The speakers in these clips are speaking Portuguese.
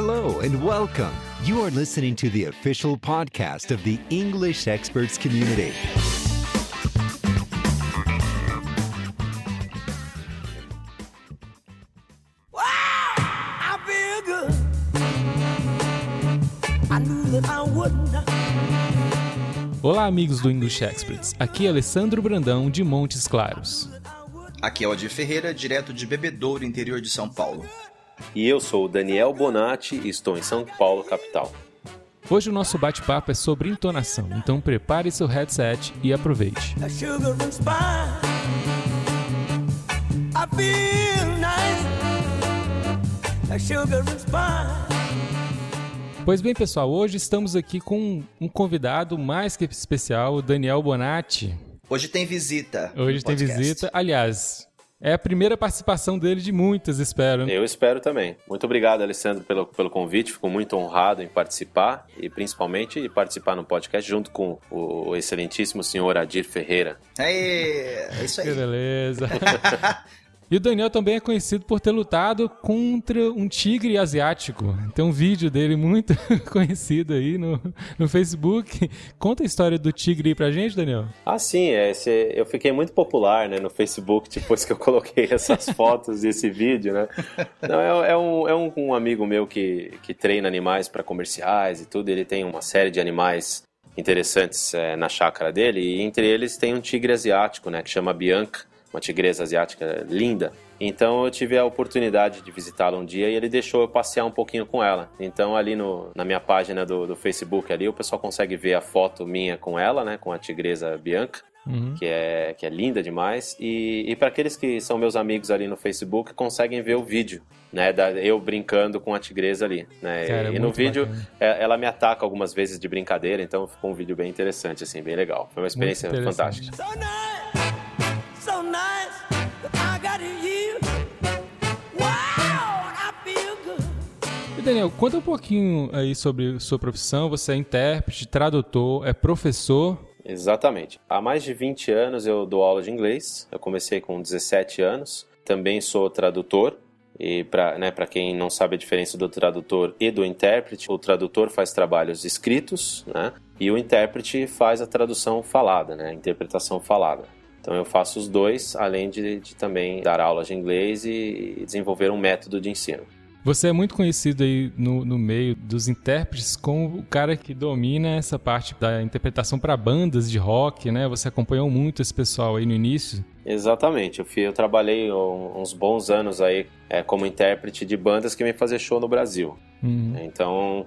Hello and welcome. You are listening to the official podcast of the English Experts Community. I feel good. I knew that I wouldn't. Olá, amigos do English Experts. Aqui é Alessandro Brandão, de Montes Claros. Aqui é o Odir Ferreira, direto de Bebedouro, interior de São Paulo. E eu sou o Daniel Bonatti e estou em São Paulo, capital. Hoje o nosso bate-papo é sobre entonação, então prepare seu headset e aproveite. Pois bem, pessoal, hoje estamos aqui com um convidado mais que especial, o Daniel Bonatti. Hoje tem visita. Hoje tem podcast. visita. Aliás, é a primeira participação dele de muitas, espero. né? Eu espero também. Muito obrigado, Alessandro, pelo, pelo convite. Fico muito honrado em participar e principalmente participar no podcast junto com o excelentíssimo senhor Adir Ferreira. Aê, é isso Que aí. beleza. E o Daniel também é conhecido por ter lutado contra um tigre asiático. Tem um vídeo dele muito conhecido aí no, no Facebook. Conta a história do tigre aí pra gente, Daniel. Ah, sim, é, esse- eu fiquei muito popular né, no Facebook depois que eu coloquei essas fotos e esse vídeo, né? Não, é, é um, é um, um amigo meu que, que treina animais para comerciais e tudo. Ele tem uma série de animais interessantes é, na chácara dele e entre eles tem um tigre asiático, né? Que chama Bianca, uma tigresa asiática linda. Então eu tive a oportunidade de visitá-la um dia e ele deixou eu passear um pouquinho com ela. Então ali no, na minha página do, do Facebook ali o pessoal consegue ver a foto minha com ela, né? Com a tigresa Bianca que é, que é linda demais. E, e para aqueles que são meus amigos ali no Facebook, conseguem ver o vídeo, né? Da, eu brincando com a tigresa ali. Né? Cara, e no muito vídeo, é, ela me ataca algumas vezes de brincadeira, então ficou um vídeo bem interessante, assim, bem legal. Foi uma experiência fantástica. So nice. Daniel, conta um pouquinho aí sobre sua profissão. Você é intérprete, tradutor, é professor. Exatamente. Há mais de 20 anos eu dou aula de inglês. Eu comecei com 17 anos. Também sou tradutor. E para né, quem não sabe a diferença do tradutor e do intérprete, o tradutor faz trabalhos escritos, né? E o intérprete faz a tradução falada, né? A interpretação falada. Então eu faço os dois, além de, de também dar aulas de inglês e desenvolver um método de ensino. Você é muito conhecido aí no, no meio dos intérpretes como o cara que domina essa parte da interpretação para bandas de rock, né? Você acompanhou muito esse pessoal aí no início. Exatamente, eu, fui, eu trabalhei uns bons anos aí é, como intérprete de bandas que vêm fazer show no Brasil. Uhum. Então,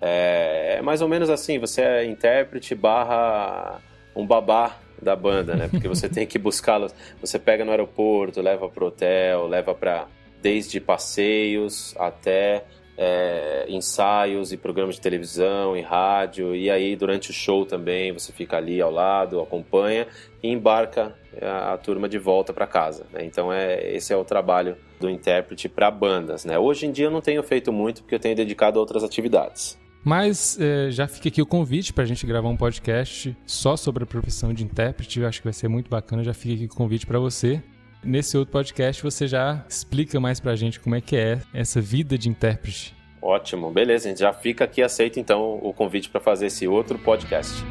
é, é mais ou menos assim, você é intérprete barra um babá da banda, né? Porque você tem que buscá-los, você pega no aeroporto, leva pro hotel, leva para desde passeios até é, ensaios e programas de televisão e rádio, e aí durante o show também você fica ali ao lado, acompanha e embarca a, a turma de volta para casa. né? Então é esse é o trabalho do intérprete para bandas. Né? Hoje em dia eu não tenho feito muito porque eu tenho dedicado a outras atividades. Mas é, já fica aqui o convite para a gente gravar um podcast só sobre a profissão de intérprete. Eu acho que vai ser muito bacana. Já fica aqui o convite para você. Nesse outro podcast você já explica mais para a gente como é que é essa vida de intérprete. Ótimo, beleza, a gente já fica aqui aceito então o convite para fazer esse outro podcast.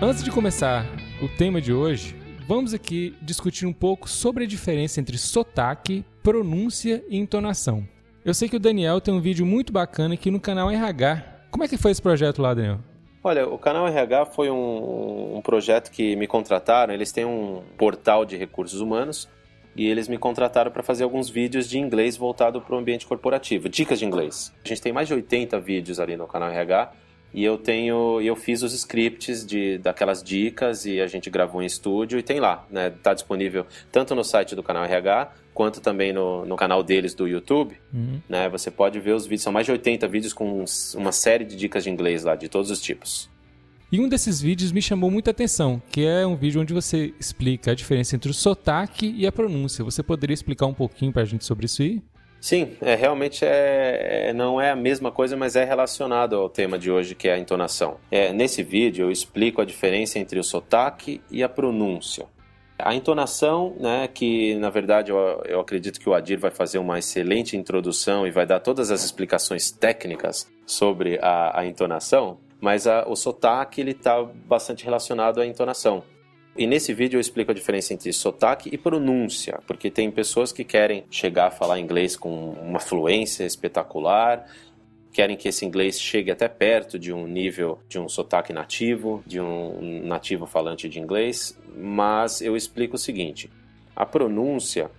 Antes de começar o tema de hoje, vamos aqui discutir um pouco sobre a diferença entre sotaque, pronúncia e entonação. Eu sei que o Daniel tem um vídeo muito bacana aqui no canal RH. Como é que foi esse projeto lá, Daniel? Olha, o canal RH foi um, um projeto que me contrataram. Eles têm um portal de recursos humanos e eles me contrataram para fazer alguns vídeos de inglês voltado para o ambiente corporativo, dicas de inglês. A gente tem mais de 80 vídeos ali no canal RH e eu tenho, eu fiz os scripts de daquelas dicas e a gente gravou em estúdio e tem lá, né? Tá disponível tanto no site do canal RH quanto também no, no canal deles do YouTube, né? Você pode ver os vídeos, são mais de 80 vídeos com uma série de dicas de inglês lá de todos os tipos. E um desses vídeos me chamou muita atenção, que é um vídeo onde você explica a diferença entre o sotaque e a pronúncia. Você poderia explicar um pouquinho pra gente sobre isso aí? Sim, é, realmente é, é, não é a mesma coisa, mas é relacionado ao tema de hoje, que é a entonação. É, nesse vídeo eu explico a diferença entre o sotaque e a pronúncia. A entonação, né, que na verdade eu, eu acredito que o Adir vai fazer uma excelente introdução e vai dar todas as explicações técnicas sobre a, a entonação, mas a, o sotaque ele está bastante relacionado à entonação. E nesse vídeo eu explico a diferença entre sotaque e pronúncia, porque tem pessoas que querem chegar a falar inglês com uma fluência espetacular, querem que esse inglês chegue até perto de um nível de um sotaque nativo, de um nativo falante de inglês, mas eu explico o seguinte: a pronúncia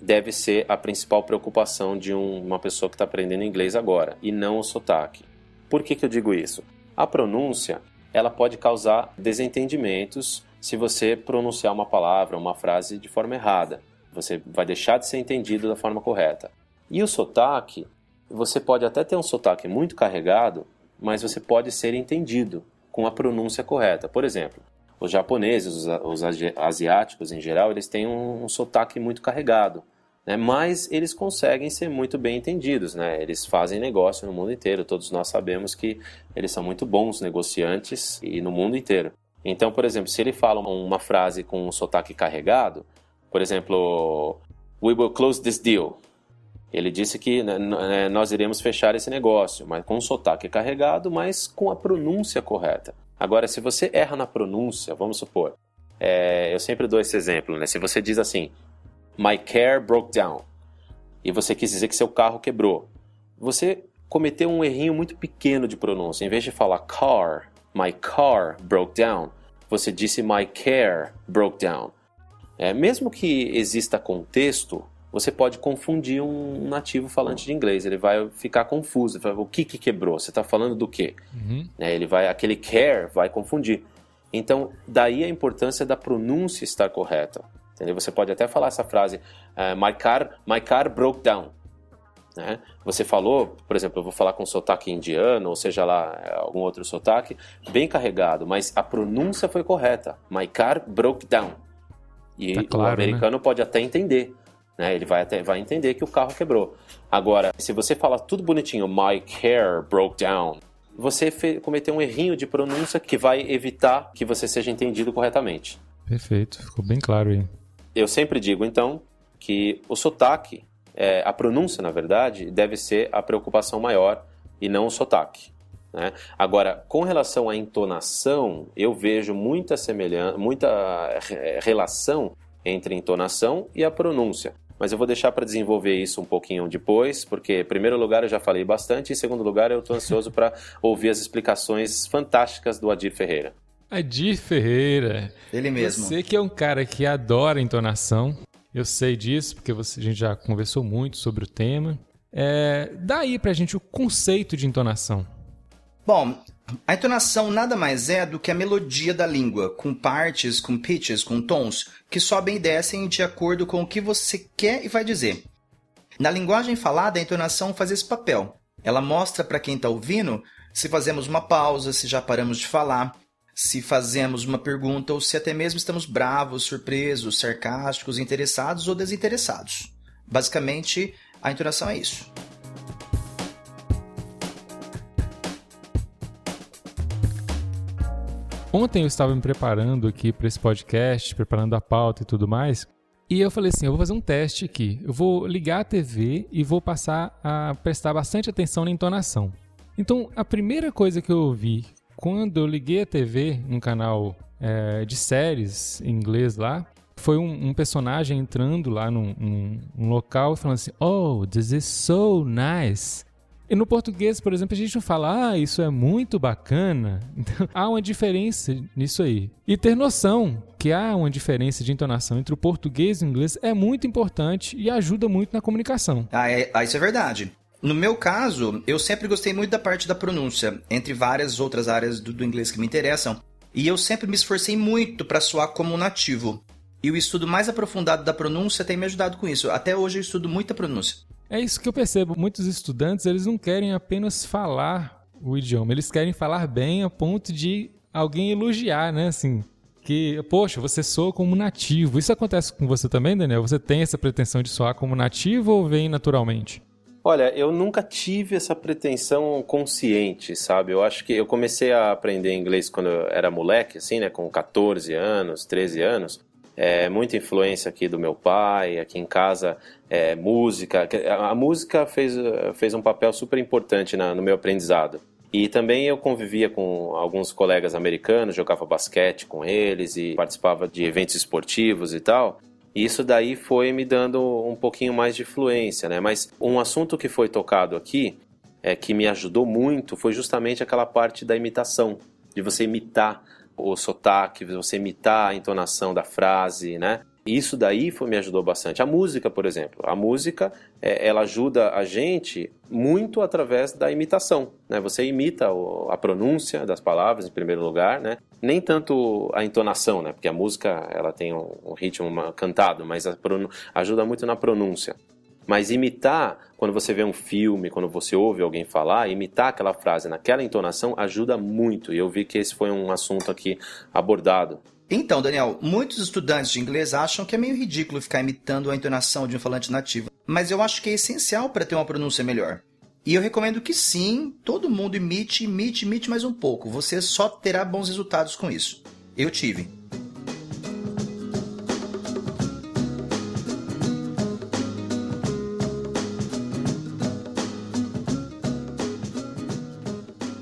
deve ser a principal preocupação de um, uma pessoa que está aprendendo inglês agora, e não o sotaque. Por que, que eu digo isso? A pronúncia ela pode causar desentendimentos se você pronunciar uma palavra, uma frase de forma errada. Você vai deixar de ser entendido da forma correta. E o sotaque, você pode até ter um sotaque muito carregado, mas você pode ser entendido com a pronúncia correta. Por exemplo, os japoneses, os, asiáticos em geral, eles têm um, um sotaque muito carregado. Né? Mas eles conseguem ser muito bem entendidos, né? Eles fazem negócio no mundo inteiro. Todos nós sabemos que eles são muito bons negociantes e no mundo inteiro. Então, por exemplo, se ele fala uma frase com um sotaque carregado, por exemplo, we will close this deal. Ele disse que né, né, nós iremos fechar esse negócio, mas com um sotaque carregado, mas com a pronúncia correta. Agora, se você erra na pronúncia, vamos supor, é, eu sempre dou esse exemplo, né? Se você diz assim, my car broke down, e você quis dizer que seu carro quebrou, você cometeu um errinho muito pequeno de pronúncia. Em vez de falar car, my car broke down, você disse my care broke down. É, mesmo que exista contexto, você pode confundir um nativo falante de inglês. Ele vai ficar confuso. Vai, o que, que quebrou? Você está falando do quê? Uhum. É, ele vai, aquele care vai confundir. Então, daí a importância da pronúncia estar correta. Entendeu? Você pode até falar essa frase: uh, my car, my car broke down. Né? Você falou, por exemplo, eu vou falar com sotaque indiano, ou seja lá, algum outro sotaque, bem carregado, mas a pronúncia foi correta. My car broke down. E tá claro, o americano né? pode até entender. Né? Ele vai, até, vai entender que o carro quebrou. Agora, se você fala tudo bonitinho, my car broke down, você cometeu um errinho de pronúncia que vai evitar que você seja entendido corretamente. Perfeito, ficou bem claro aí. Eu sempre digo, então, que o sotaque é, a pronúncia, na verdade, deve ser a preocupação maior e não o sotaque. Né? Agora, com relação à entonação, eu vejo muita semelhança, muita é, relação entre entonação e a pronúncia. Mas eu vou deixar para desenvolver isso um pouquinho depois, porque, em primeiro lugar, eu já falei bastante, e em segundo lugar, eu estou ansioso para ouvir as explicações fantásticas do Adir Ferreira. Adir Ferreira. Ele mesmo. Você que é um cara que adora entonação, eu sei disso porque você, a gente já conversou muito sobre o tema. É, dá aí pra gente o conceito de entonação. Bom, a entonação nada mais é do que a melodia da língua, com partes, com pitches, com tons, que sobem e descem de acordo com o que você quer e vai dizer. Na linguagem falada, a entonação faz esse papel. Ela mostra para quem está ouvindo se fazemos uma pausa, se já paramos de falar, se fazemos uma pergunta ou se até mesmo estamos bravos, surpresos, sarcásticos, interessados ou desinteressados. Basicamente, a entonação é isso. Ontem eu estava me preparando aqui para esse podcast, preparando a pauta e tudo mais, e eu falei assim: eu vou fazer um teste aqui. Eu vou ligar a TV e vou passar a prestar bastante atenção na entonação. Então, a primeira coisa que eu ouvi quando eu liguei a TV, um canal é, de séries em inglês lá, foi um, um personagem entrando lá num, num, num local falando assim: Oh, this is so nice. E no português, por exemplo, a gente não fala, ah, isso é muito bacana. Então, há uma diferença nisso aí. E ter noção que há uma diferença de entonação entre o português e o inglês é muito importante e ajuda muito na comunicação. Ah, é, ah isso é verdade. No meu caso, eu sempre gostei muito da parte da pronúncia, entre várias outras áreas do, do inglês que me interessam, e eu sempre me esforcei muito para soar como um nativo. E o estudo mais aprofundado da pronúncia tem me ajudado com isso. Até hoje eu estudo muita pronúncia. É isso que eu percebo. Muitos estudantes, eles não querem apenas falar o idioma, eles querem falar bem a ponto de alguém elogiar, né? Assim, que, poxa, você soa como nativo. Isso acontece com você também, Daniel? Você tem essa pretensão de soar como nativo ou vem naturalmente? Olha, eu nunca tive essa pretensão consciente, sabe? Eu acho que eu comecei a aprender inglês quando eu era moleque, assim, né? Com 14 anos, 13 anos. É, muita influência aqui do meu pai, aqui em casa, é, música. A música fez, fez um papel super importante na, no meu aprendizado. E também eu convivia com alguns colegas americanos, jogava basquete com eles e participava de eventos esportivos e tal. E isso daí foi me dando um pouquinho mais de fluência, né? Mas um assunto que foi tocado aqui, é, que me ajudou muito, foi justamente aquela parte da imitação, de você imitar o sotaque, você imitar a entonação da frase, né? Isso daí foi, me ajudou bastante. A música, por exemplo. A música, é, ela ajuda a gente muito através da imitação. Né? Você imita o, a pronúncia das palavras, em primeiro lugar, né? Nem tanto a entonação, né? Porque a música, ela tem um, um ritmo cantado, mas ajuda muito na pronúncia. Mas imitar, quando você vê um filme, quando você ouve alguém falar, imitar aquela frase naquela entonação ajuda muito. E eu vi que esse foi um assunto aqui abordado então, Daniel, muitos estudantes de inglês acham que é meio ridículo ficar imitando a entonação de um falante nativo, mas eu acho que é essencial para ter uma pronúncia melhor. E eu recomendo que sim, todo mundo imite, imite, imite mais um pouco. Você só terá bons resultados com isso. Eu tive.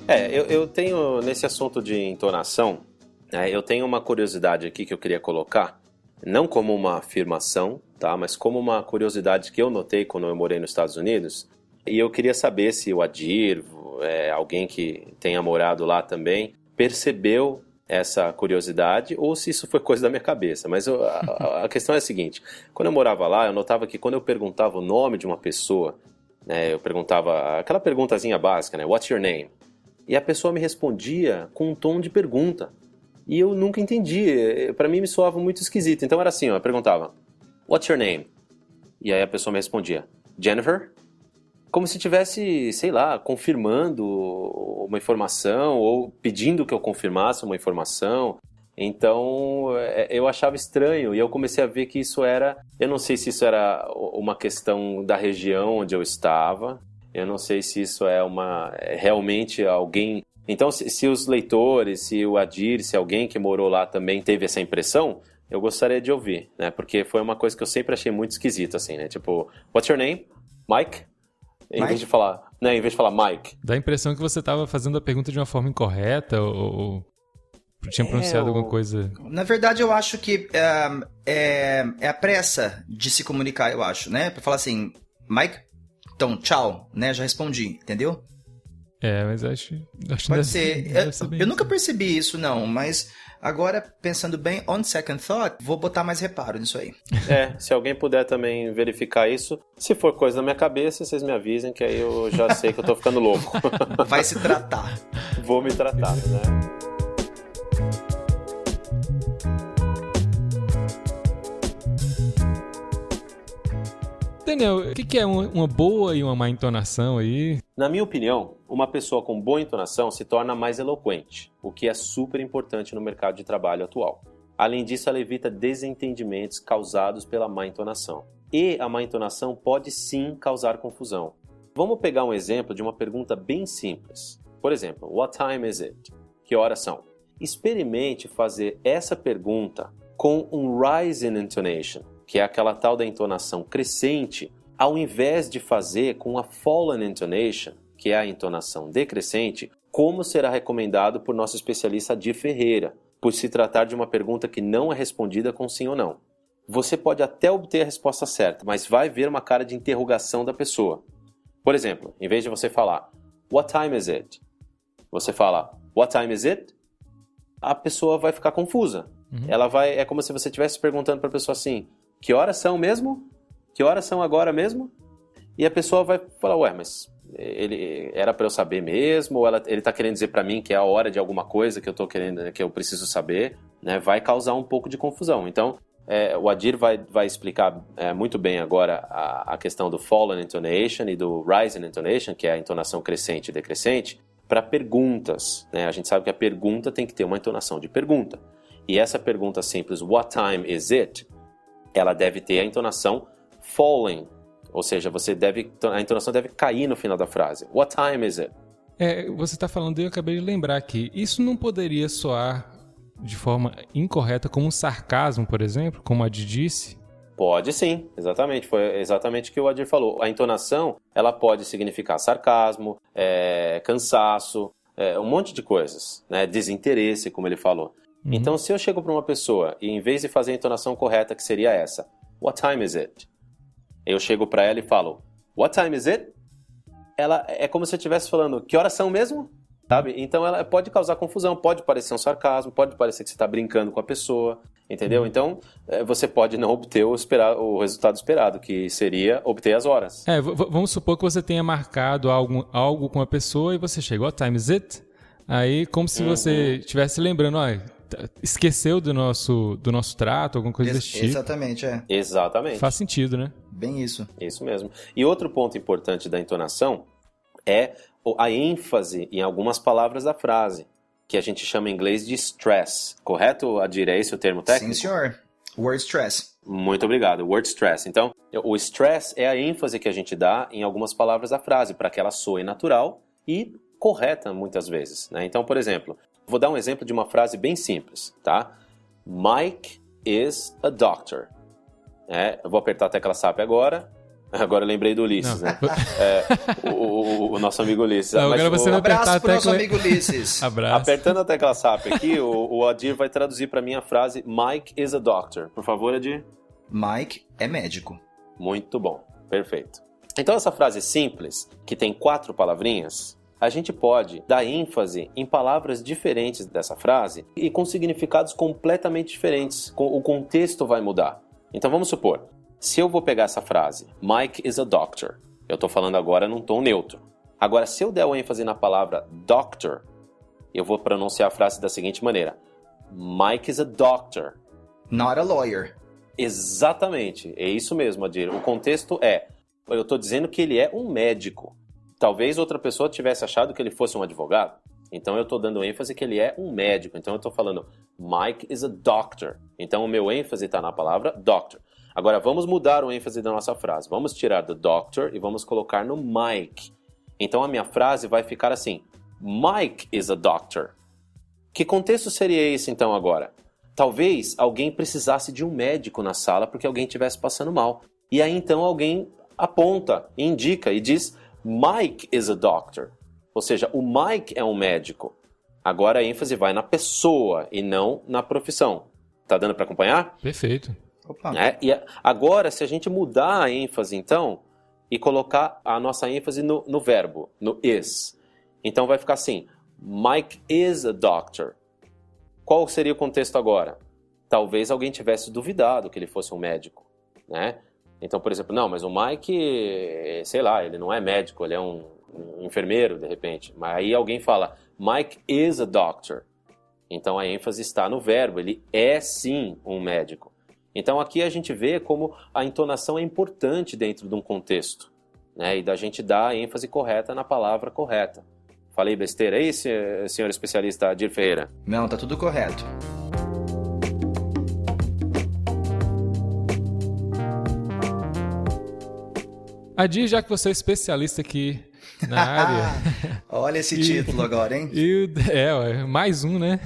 É, eu, eu tenho nesse assunto de entonação, é, eu tenho uma curiosidade aqui que eu queria colocar, não como uma afirmação, tá? Mas como uma curiosidade que eu notei quando eu morei nos Estados Unidos. E eu queria saber se o Adir, é, alguém que tenha morado lá também, percebeu essa curiosidade ou se isso foi coisa da minha cabeça. Mas eu, a, a, questão é a seguinte: quando eu morava lá, eu notava que quando eu perguntava o nome de uma pessoa, né, eu perguntava aquela perguntazinha básica, né? What's your name? E a pessoa me respondia com um tom de pergunta. E eu nunca entendi. Para mim me soava muito esquisito. Então era assim, ó, eu perguntava: What's your name? E aí a pessoa me respondia: Jennifer? Como se tivesse, sei lá, confirmando uma informação ou pedindo que eu confirmasse uma informação. Então é, eu achava estranho e eu comecei a ver que isso era. Eu não sei se isso era uma questão da região onde eu estava, eu não sei se isso é uma é realmente alguém então, se, se, os leitores, se o Adir, se alguém que morou lá também teve essa impressão, eu gostaria de ouvir, né? Porque foi uma coisa que eu sempre achei muito esquisita, assim, né? Tipo, what's your name? Mike? Em Mike? vez de falar, né? Em vez de falar Mike. Dá a impressão que você estava fazendo a pergunta de uma forma incorreta ou, tinha é, pronunciado é, alguma coisa. Na verdade, eu acho que é, é, é, a pressa de se comunicar, eu acho, né? Pra falar assim, Mike, então, tchau, né? Já respondi, entendeu? É, mas acho. acho Pode ser. Deve eu, ser eu nunca percebi isso, não, mas agora, pensando bem, on second thought, vou botar mais reparo nisso aí. É, se alguém puder também verificar isso, se for coisa da minha cabeça, vocês me avisem, que aí eu já sei que eu tô ficando louco. Vai se tratar. Vou me tratar, né? Daniel, o que é uma boa e uma má entonação aí? Na minha opinião, uma pessoa com boa entonação se torna mais eloquente, o que é super importante no mercado de trabalho atual. Além disso, ela evita desentendimentos causados pela má entonação. E a má entonação pode sim causar confusão. Vamos pegar um exemplo de uma pergunta bem simples. Por exemplo, What time is it? Que horas são? Experimente fazer essa pergunta com um rising intonation, que é aquela tal da entonação crescente, ao invés de fazer com a fallen intonation, que é a entonação decrescente, como será recomendado por nosso especialista Adir Ferreira, por se tratar de uma pergunta que não é respondida com sim ou não. Você pode até obter a resposta certa, mas vai ver uma cara de interrogação da pessoa. Por exemplo, em vez de você falar What time is it? Você fala What time is it? A pessoa vai ficar confusa. Uhum. Ela vai é como se você estivesse perguntando para a pessoa assim: que horas são mesmo? Que horas são agora mesmo? E a pessoa vai falar, ué, mas ele era para eu saber mesmo ou ela, ele está querendo dizer para mim que é a hora de alguma coisa que eu tô querendo que eu preciso saber né vai causar um pouco de confusão então é, o Adir vai, vai explicar é, muito bem agora a, a, questão do fallen intonation e do rising intonation que é a entonação crescente e decrescente para perguntas né a gente sabe que a pergunta tem que ter uma entonação de pergunta E essa pergunta simples, what time is it? Ela deve ter a entonação falling, ou seja, você deve a entonação deve cair no final da frase. What time is it? É, você está falando e eu acabei de lembrar aqui. Isso não poderia soar de forma incorreta como um sarcasmo, por exemplo, como a Adi disse? Pode sim, exatamente. Foi exatamente o que o Adir falou. A entonação, ela pode significar sarcasmo, é, cansaço, é, um monte de coisas, né? Desinteresse, como ele falou. Uhum. Então, se eu chego para uma pessoa e em vez de fazer a entonação correta, que seria essa, What time is it? Eu chego para ela e falo, What time is it? Ela é como se eu estivesse falando, que horas são mesmo? Sabe? Então ela pode causar confusão, pode parecer um sarcasmo, pode parecer que você está brincando com a pessoa, entendeu? Uhum. Então é, você pode não obter o, esperado, o resultado esperado, que seria obter as horas. É, vamos supor que você tenha marcado algo, algo com a pessoa e você chegou, what time is it? Aí, como se uhum. você estivesse lembrando, olha, esqueceu do nosso, do nosso trato, alguma coisa Ex desse tipo. Exatamente, é. Exatamente. Faz sentido, né? Bem isso. Isso mesmo. E outro ponto importante da entonação é a ênfase em algumas palavras da frase, que a gente chama em inglês de stress. Correto, Adir? É esse o termo técnico? Sim, senhor. Word stress. Muito obrigado. Word stress. Então, o stress é a ênfase que a gente dá em algumas palavras da frase, para que ela soe natural e correta muitas vezes. Né? Então, por exemplo, vou dar um exemplo de uma frase bem simples, tá? Mike is a doctor. É, eu vou apertar a tecla SAP agora. Agora eu lembrei do Ulisses, não. né? É, o, o, o, nosso amigo Ulisses. Não, agora você o... vai apertar Abraço pro nosso amigo Ulisses. Abraço. Apertando a tecla SAP aqui, o, o Adir vai traduzir para mim a frase Mike is a doctor. Por favor, Adir. Mike é médico. Muito bom. Perfeito. Então essa frase simples, que tem quatro palavrinhas, a gente pode dar ênfase em palavras diferentes dessa frase e com significados completamente diferentes. O contexto vai mudar. Então vamos supor, se eu vou pegar essa frase, Mike is a doctor, eu estou falando agora num tom neutro. Agora, se eu der o ênfase na palavra doctor, eu vou pronunciar a frase da seguinte maneira: Mike is a doctor. Not a lawyer. Exatamente, é isso mesmo, Adir. O contexto é: eu estou dizendo que ele é um médico. Talvez outra pessoa tivesse achado que ele fosse um advogado. Então eu estou dando ênfase que ele é um médico. Então eu estou falando Mike is a doctor. Então o meu ênfase está na palavra doctor. Agora vamos mudar o ênfase da nossa frase. Vamos tirar do doctor e vamos colocar no Mike. Então a minha frase vai ficar assim: Mike is a doctor. Que contexto seria esse então agora? Talvez alguém precisasse de um médico na sala porque alguém estivesse passando mal. E aí então alguém aponta, indica e diz: Mike is a doctor. Ou seja, o Mike é um médico. Agora a ênfase vai na pessoa e não na profissão. Tá dando para acompanhar? Perfeito. Né? E agora, se a gente mudar a ênfase, então, e colocar a nossa ênfase no, no verbo, no is, então vai ficar assim: Mike is a doctor. Qual seria o contexto agora? Talvez alguém tivesse duvidado que ele fosse um médico, né? Então, por exemplo, não, mas o Mike, sei lá, ele não é médico, ele é um, um enfermeiro, de repente. Mas aí alguém fala, Mike is a doctor. Então a ênfase está no verbo, ele é sim um médico. Então aqui a gente vê como a entonação é importante dentro de um contexto, né? E da gente dar a ênfase correta na palavra correta. Falei besteira aí, senhor especialista Adir Ferreira? Não, tá tudo correto. Adir, já que você é especialista aqui na área. Olha esse título agora, hein? E, é, mais um, né?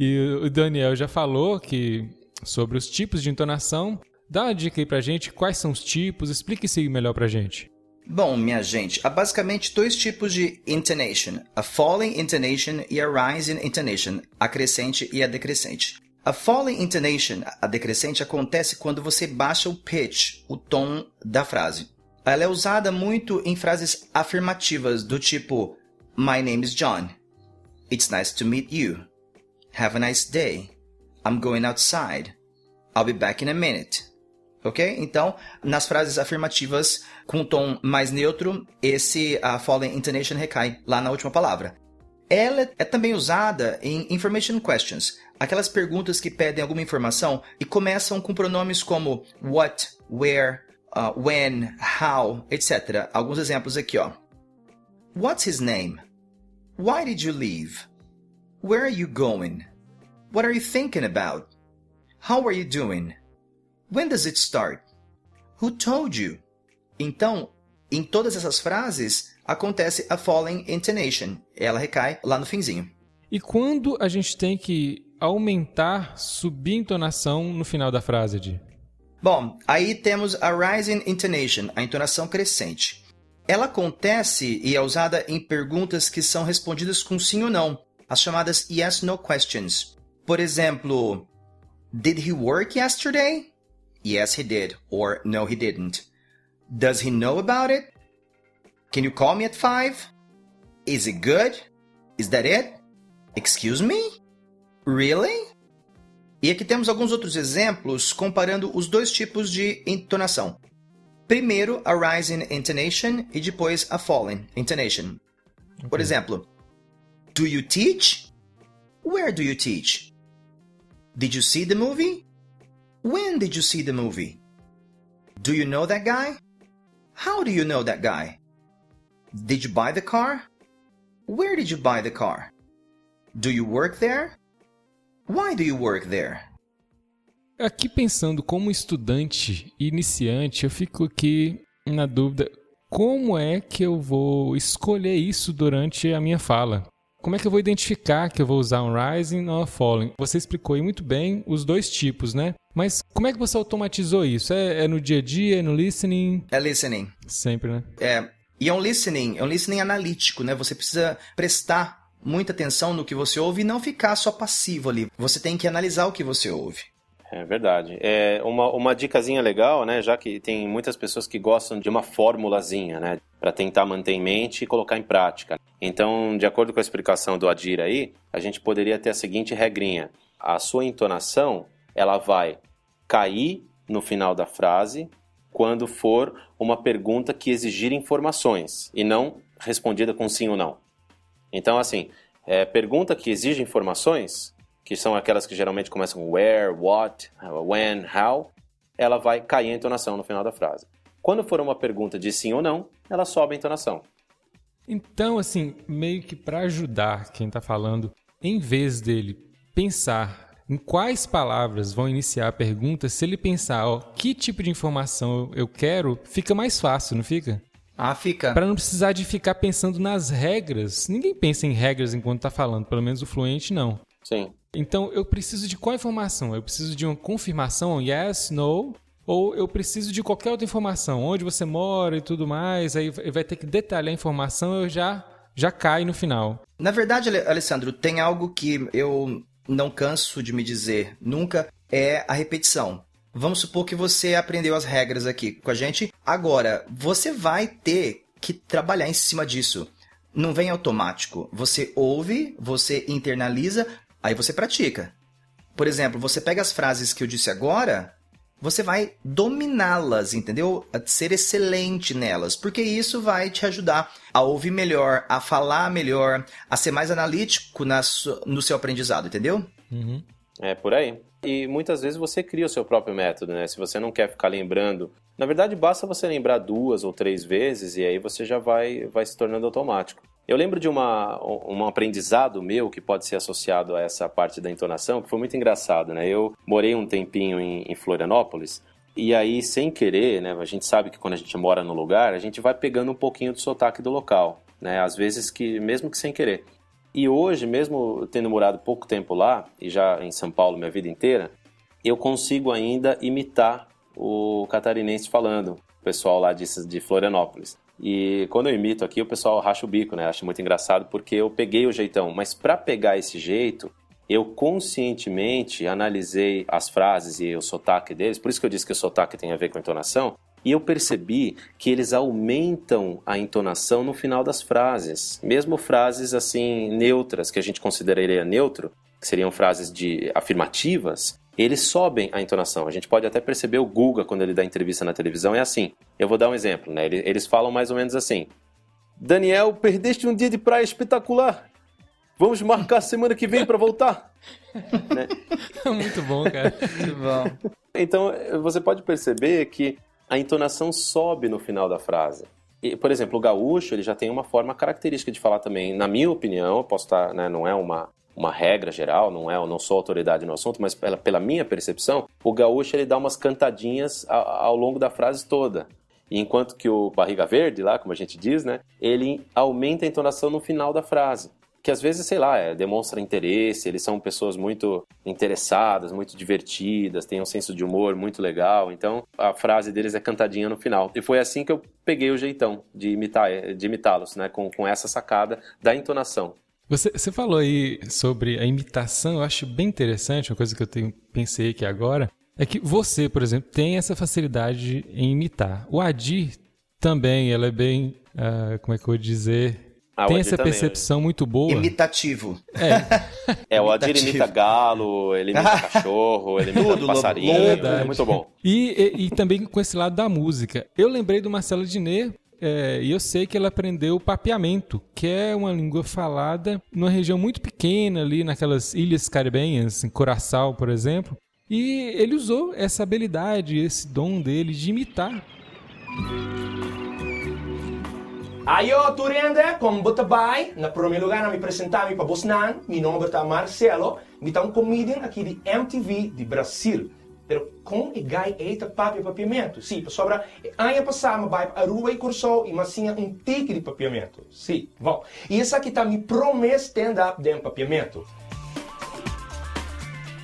E o Daniel já falou que sobre os tipos de entonação. Dá uma dica aí pra gente, quais são os tipos, explique isso melhor pra gente. Bom, minha gente, há basicamente dois tipos de intonation: a falling intonation e a rising intonation, a crescente e a decrescente. A falling intonation, a decrescente, acontece quando você baixa o pitch, o tom da frase. Ela é usada muito em frases afirmativas do tipo My name is John. It's nice to meet you. Have a nice day. I'm going outside. I'll be back in a minute. Ok? Então, nas frases afirmativas com tom mais neutro, esse a falling intonation recai lá na última palavra. Ela é também usada em information questions, aquelas perguntas que pedem alguma informação e começam com pronomes como what, where, uh, when, how, etc. Alguns exemplos aqui, ó. What's his name? Why did you leave? Where are you going? What are you thinking about? How are you doing? When does it start? Who told you? Então, em todas essas frases, acontece a falling intonation. Ela recai lá no finzinho. E quando a gente tem que aumentar, subir a entonação no final da frase, Di? Bom, aí temos a rising intonation, a entonação crescente. Ela acontece e é usada em perguntas que são respondidas com sim ou não, as chamadas yes-no questions. Por exemplo, Did he work yesterday? Yes, he did. Or no, he didn't. Does he know about it? Can you call me at five? Is it good? Is that it? Excuse me? Really? E aqui temos alguns outros exemplos comparando os dois tipos de entonação. Primeiro, a rising intonation e depois a falling intonation. Por exemplo, Do you teach? Where do you teach? Did you see the movie? When did you see the movie? Do you know that guy? How do you know that guy? Did you buy the car? Where did you buy the car? Do you work there? Why do you work there? Aqui pensando como estudante iniciante, eu fico aqui na dúvida, como é que eu vou escolher isso durante a minha fala? Como é que eu vou identificar que eu vou usar um rising ou um falling? Você explicou aí muito bem os dois tipos, né? Mas como é que você automatizou isso? É, é no dia a dia, é no listening? É listening. Sempre, né? É, e é um listening, é um listening analítico, né? Você precisa prestar muita atenção no que você ouve e não ficar só passivo ali. Você tem que analisar o que você ouve. É verdade. É uma, uma dicasinha legal, né? Já que tem muitas pessoas que gostam de uma formulazinha, né? Para tentar manter em mente e colocar em prática. Então, de acordo com a explicação do Adir aí, a gente poderia ter a seguinte regrinha: a sua entonação ela vai cair no final da frase quando for uma pergunta que exigir informações e não respondida com sim ou não. Então, assim, é, pergunta que exige informações, que são aquelas que geralmente começam com where, what, when, how, ela vai cair a entonação no final da frase. Quando for uma pergunta de sim ou não, ela sobe a entonação. Então, assim, meio que para ajudar quem está falando, em vez dele pensar em quais palavras vão iniciar a pergunta, se ele pensar, ó, que tipo de informação eu quero, fica mais fácil, não fica? Ah, fica. Para não precisar de ficar pensando nas regras. Ninguém pensa em regras enquanto está falando, pelo menos o fluente não. Sim. Então, eu preciso de qual informação? Eu preciso de uma confirmação, yes, no, ou eu preciso de qualquer outra informação, onde você mora e tudo mais, aí vai ter que detalhar a informação, eu já já cai no final. Na verdade, Alessandro, tem algo que eu não canso de me dizer nunca, é a repetição. Vamos supor que você aprendeu as regras aqui com a gente. Agora, você vai ter que trabalhar em cima disso. Não vem automático. Você ouve, você internaliza, aí você pratica. Por exemplo, você pega as frases que eu disse agora, você vai dominá-las, entendeu? A ser excelente nelas, porque isso vai te ajudar a ouvir melhor, a falar melhor, a ser mais analítico na, no seu aprendizado, entendeu? Uhum. É por aí. E muitas vezes você cria o seu próprio método, né? Se você não quer ficar lembrando. Na verdade, basta você lembrar duas ou três vezes e aí você já vai, vai se tornando automático. Eu lembro de uma, um aprendizado meu que pode ser associado a essa parte da entonação, que foi muito engraçado, né? Eu morei um tempinho em, em Florianópolis e aí, sem querer, né? A gente sabe que quando a gente mora no lugar, a gente vai pegando um pouquinho do sotaque do local, né? Às vezes que, mesmo que sem querer. E hoje, mesmo tendo morado pouco tempo lá, e já em São Paulo minha vida inteira, eu consigo ainda imitar o catarinense falando, o pessoal lá de, de Florianópolis. E quando eu imito aqui, o pessoal racha o bico, né? Acho muito engraçado porque eu peguei o jeitão. Mas para pegar esse jeito, eu conscientemente analisei as frases e o sotaque deles. Por isso que eu disse que o sotaque tem a ver com a entonação. E eu percebi que eles aumentam a entonação no final das frases. Mesmo frases assim neutras, que a gente consideraria neutro, que seriam frases de afirmativas, eles sobem a entonação. A gente pode até perceber o Guga quando ele dá entrevista na televisão, é assim. Eu vou dar um exemplo, né? Eles falam mais ou menos assim: Daniel, perdeste um dia de praia espetacular. Vamos marcar semana que vem para voltar. né? Muito bom, cara. Muito bom. Então, você pode perceber que a entonação sobe no final da frase. E, por exemplo, o gaúcho ele já tem uma forma característica de falar também. Na minha opinião, posso estar, né, não é uma, uma regra geral, não é, eu não sou autoridade no assunto, mas pela, pela minha percepção, o gaúcho ele dá umas cantadinhas ao, ao longo da frase toda. Enquanto que o barriga verde, lá, como a gente diz, né, ele aumenta a entonação no final da frase. Que às vezes, sei lá, é, demonstra interesse, eles são pessoas muito interessadas, muito divertidas, têm um senso de humor muito legal. Então, a frase deles é cantadinha no final. E foi assim que eu peguei o jeitão de imitar, de imitá-los, né, com, com essa sacada da entonação. Você, você falou aí sobre a imitação, eu acho bem interessante, uma coisa que eu tenho, pensei aqui agora, é que você, por exemplo, tem essa facilidade em imitar. O Adi também, ela é bem, uh, como é que eu vou dizer, ah, tem essa também, percepção muito boa. Imitativo. É, é o Adir imita galo, ele imita cachorro, ele imita Tudo, passarinho. É, é muito bom. E, e, e, também com esse lado da música. Eu lembrei do Marcelo Diné, é, e eu sei que ele aprendeu o papiamento, que é uma língua falada numa região muito pequena ali, naquelas ilhas caribenhas, em Coraçal, por exemplo. E ele usou essa habilidade, esse dom dele de imitar. Ayo turende com Botabai, na primeiro lugar me apresentar para Bosnan, meu nome é Marcelo, me tá um comedian aqui de MTV de Brasil. Pero com e gai eita papel papiamento. Sim, para sobra, anha passar, vai a rua e cursou e massinha um tique de papiamento. Sim, bom. E essa aqui tá me promete stand-up de papiamento.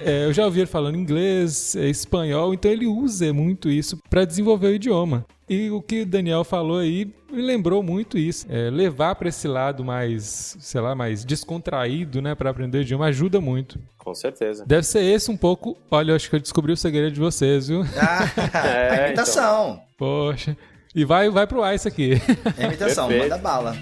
É, eu já ouvi ele falando inglês, é, espanhol, então ele usa muito isso para desenvolver o idioma. E o que o Daniel falou aí me lembrou muito isso. É, levar para esse lado mais, sei lá, mais descontraído, né, para aprender o idioma ajuda muito. Com certeza. Deve ser esse um pouco. Olha, eu acho que eu descobri o segredo de vocês, viu? Ah, é, a imitação. Então. Poxa. E vai, vai pro ar isso aqui. É imitação, Perfeito. manda bala.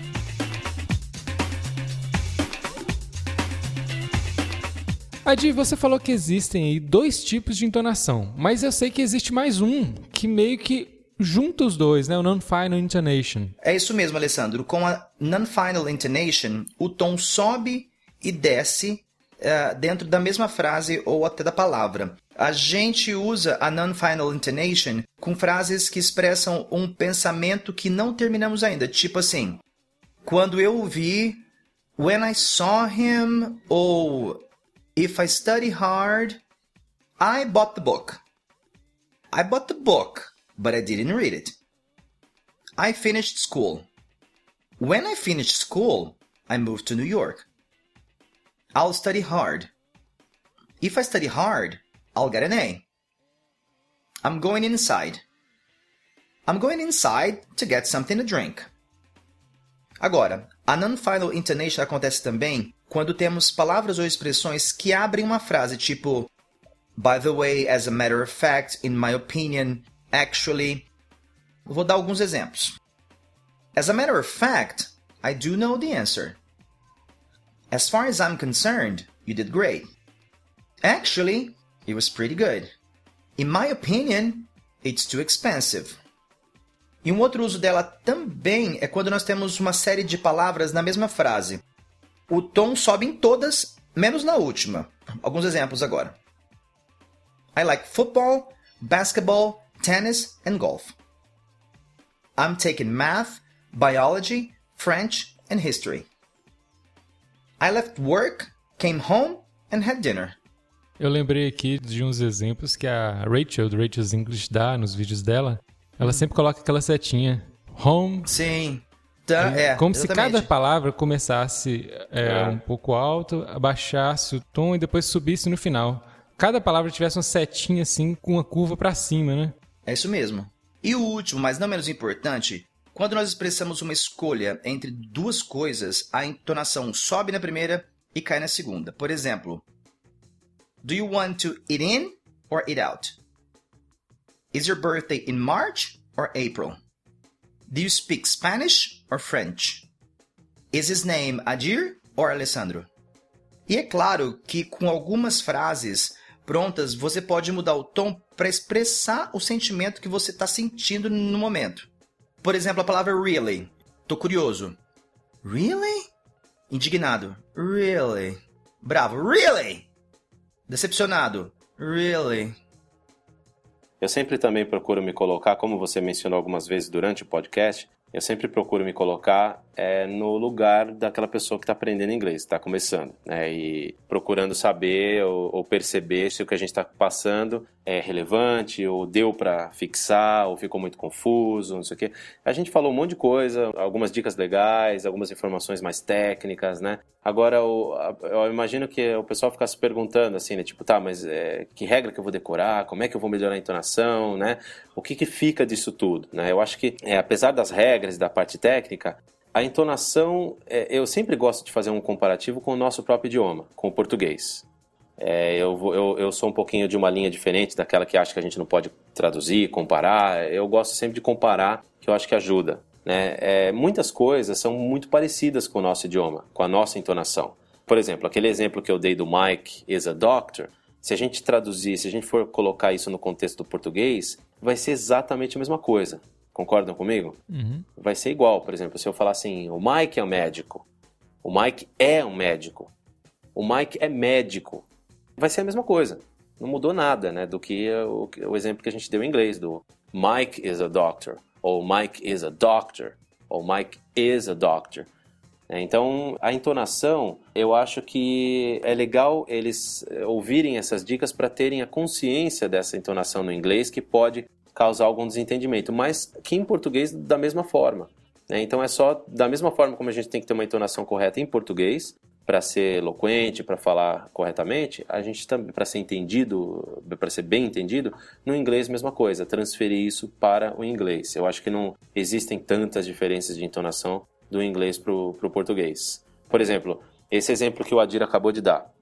Adi, você falou que existem dois tipos de entonação, mas eu sei que existe mais um que meio que junta os dois, né? O non-final intonation. É isso mesmo, Alessandro. Com a non-final intonation, o tom sobe e desce uh, dentro da mesma frase ou até da palavra. A gente usa a non-final intonation com frases que expressam um pensamento que não terminamos ainda. Tipo assim, quando eu vi, when I saw him, ou if I study hard, I bought the book. I bought the book but I didn't read it. I finished school. When I finished school, I moved to New York. I'll study hard. If I study hard, I'll get an A. I'm going inside. I'm going inside to get something to drink. Agora, a non-final intonation acontece também quando temos palavras ou expressões que abrem uma frase tipo By the way, as a matter of fact, in my opinion, actually. Vou dar alguns exemplos. As a matter of fact, I do know the answer. As far as I'm concerned, you did great. Actually, it was pretty good. In my opinion, it's too expensive. E um outro uso dela também é quando nós temos uma série de palavras na mesma frase. O tom sobe em todas, menos na última. Alguns exemplos agora. I like football, basketball, tennis, and golf. I'm taking math, biology, French, and history. I left work, came home, and had dinner. Eu lembrei aqui de uns exemplos que a Rachel, do Rachel's English, dá nos vídeos dela. Ela sempre coloca aquela setinha. Home. Sim. Tá, é, como exatamente. se cada palavra começasse é, é. um pouco alto, abaixasse o tom e depois subisse no final. Cada palavra tivesse uma setinha assim com uma curva para cima, né? É isso mesmo. E o último, mas não menos importante, quando nós expressamos uma escolha entre duas coisas, a entonação sobe na primeira e cai na segunda. Por exemplo, Do you want to eat in or eat out? Is your birthday in March or April? Do you speak Spanish or French? Is his name Adir or Alessandro? E é claro que com algumas frases prontas, você pode mudar o tom para expressar o sentimento que você está sentindo no momento. Por exemplo, a palavra really. Tô curioso. Really? Indignado. Really? Bravo. Really? Decepcionado. Really? Eu sempre também procuro me colocar, como você mencionou algumas vezes durante o podcast, eu sempre procuro me colocar é, no lugar daquela pessoa que está aprendendo inglês, está começando, né? E procurando saber ou, ou perceber se o que a gente está passando é relevante, ou deu para fixar, ou ficou muito confuso, não sei o quê. A gente falou um monte de coisa, algumas dicas legais, algumas informações mais técnicas, né? Agora, eu, eu imagino que o pessoal fica se perguntando assim, né? Tipo, tá, mas é, que regra que eu vou decorar? Como é que eu vou melhorar a entonação, né? O que, que fica disso tudo, né? Eu acho que, é, apesar das regras da parte técnica, a entonação, é, eu sempre gosto de fazer um comparativo com o nosso próprio idioma, com o português. É, eu, eu, eu, sou um pouquinho de uma linha diferente daquela que acha que a gente não pode traduzir, comparar. Eu gosto sempre de comparar, que eu acho que ajuda. Né? É, muitas coisas são muito parecidas com o nosso idioma, com a nossa entonação. Por exemplo, aquele exemplo que eu dei do Mike is a doctor, se a gente traduzir, se a gente for colocar isso no contexto do português, vai ser exatamente a mesma coisa. Concordam comigo? Uhum. Vai ser igual, por exemplo, se eu falar assim, o Mike é um médico, o Mike é um médico, o Mike é médico, vai ser a mesma coisa. Não mudou nada, né, do que o, o exemplo que a gente deu em inglês, do Mike is a doctor, ou Mike is a doctor, ou Mike is a doctor. É, então, a entonação, eu acho que é legal eles eh, ouvirem essas dicas para terem a consciência dessa entonação no inglês que pode causar algum desentendimento, mas que em português da mesma forma. Né? Então é só da mesma forma como a gente tem que ter uma entonação correta em português para ser eloquente, para falar corretamente, a gente também para ser entendido, para ser bem entendido, no inglês mesma coisa, transferir isso para o inglês. Eu acho que não existem tantas diferenças de entonação do inglês para o português. Por exemplo, esse exemplo que o Adir acabou de dar.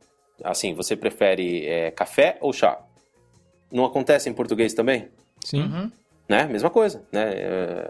Assim, você prefere é, café ou chá? Não acontece em português também? Sim. Uhum. Né? Mesma coisa, né?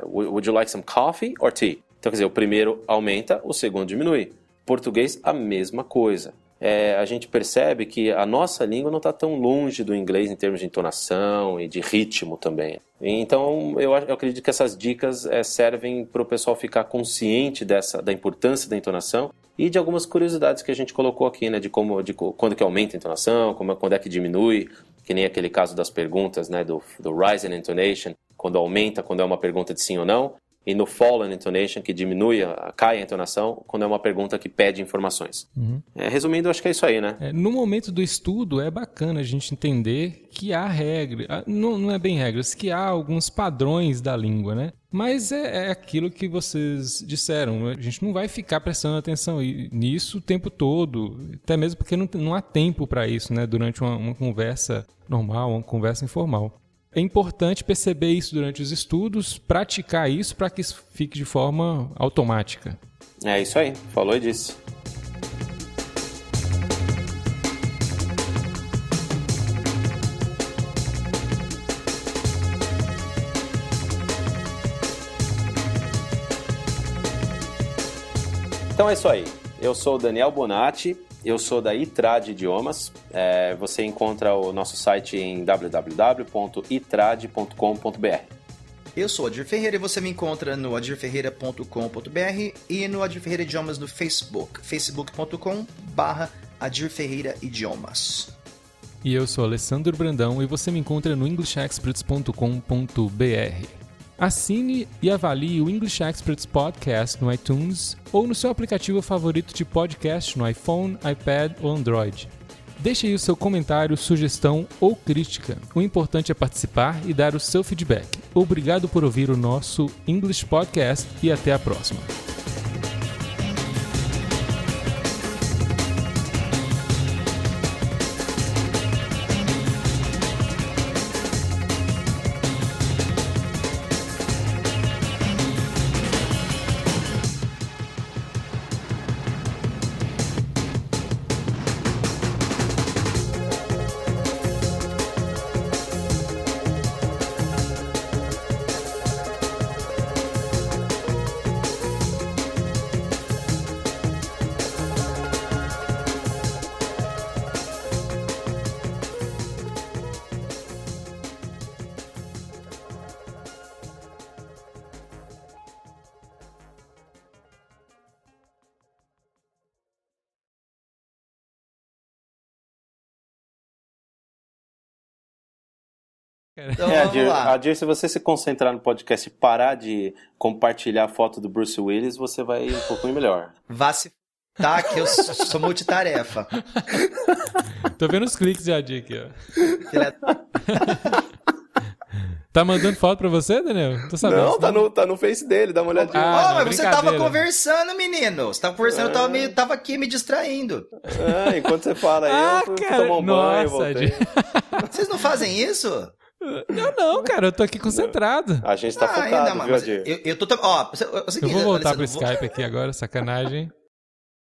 Uh, would you like some coffee or tea? Então, quer dizer, o primeiro aumenta, o segundo diminui. Português, a mesma coisa. É, a gente percebe que a nossa língua não está tão longe do inglês em termos de entonação e de ritmo também. Então, eu, eu acredito que essas dicas é, servem para o pessoal ficar consciente dessa, da importância da entonação e de algumas curiosidades que a gente colocou aqui, né? De como, de quando que aumenta a entonação, como, quando é que diminui, que nem aquele caso das perguntas, né, do, do rise in intonation, quando aumenta, quando é uma pergunta de sim ou não, e no fall in intonation, que diminui, cai a entonação, quando é uma pergunta que pede informações. Uhum. É, resumindo, acho que é isso aí, né? É, no momento do estudo, é bacana a gente entender que há regras, não, não é bem regras, que há alguns padrões da língua, né? Mas é, é, aquilo que vocês disseram. A gente não vai ficar prestando atenção nisso o tempo todo, até mesmo porque não, não há tempo para isso, né? Durante uma, uma conversa normal, uma conversa informal. É importante perceber isso durante os estudos, praticar isso para que isso fique de forma automática. É isso aí, falou e disse. Então é isso aí. Eu sou o Daniel Bonatti eu sou da Itrad Idiomas. É, você encontra o nosso site em www.itrad.com.br. Eu sou Adir Ferreira e você me encontra no adirferreira.com.br e no Adir Ferreira Idiomas no Facebook, facebook.com barra Adir Ferreira Idiomas. E eu sou Alessandro Brandão e você me encontra no englishexperts.com.br. Assine e avalie o English Experts Podcast no iTunes ou no seu aplicativo favorito de podcast no iPhone, iPad ou Android. Deixe aí o seu comentário, sugestão ou crítica. O importante é participar e dar o seu feedback. Obrigado por ouvir o nosso English Podcast e até a próxima. Cara. Então É, Adir, se você se concentrar no podcast e parar de compartilhar a foto do Bruce Willis, você vai um pouquinho melhor. Vá se tá, que eu sou multitarefa. Tô vendo os cliques de Adir aqui, ó. Filha- Tá mandando foto pra você, Daniel? Tô sabendo. Não, tá no, tá no face dele, dá uma olhadinha. Ah, não, mas você tava conversando, menino. Você tava conversando, eu tava, me- tava aqui me distraindo. Ah, enquanto você fala aí, Ah, eu fui, fui cara, tomar um banho, nossa, voltei. Vocês não fazem isso? Eu não, cara, eu tô aqui concentrado. A gente tá Ah, focado, ainda, viu, mas eu, eu tô. Ó, Eu vou voltar Alessandro, pro Skype aqui agora, sacanagem.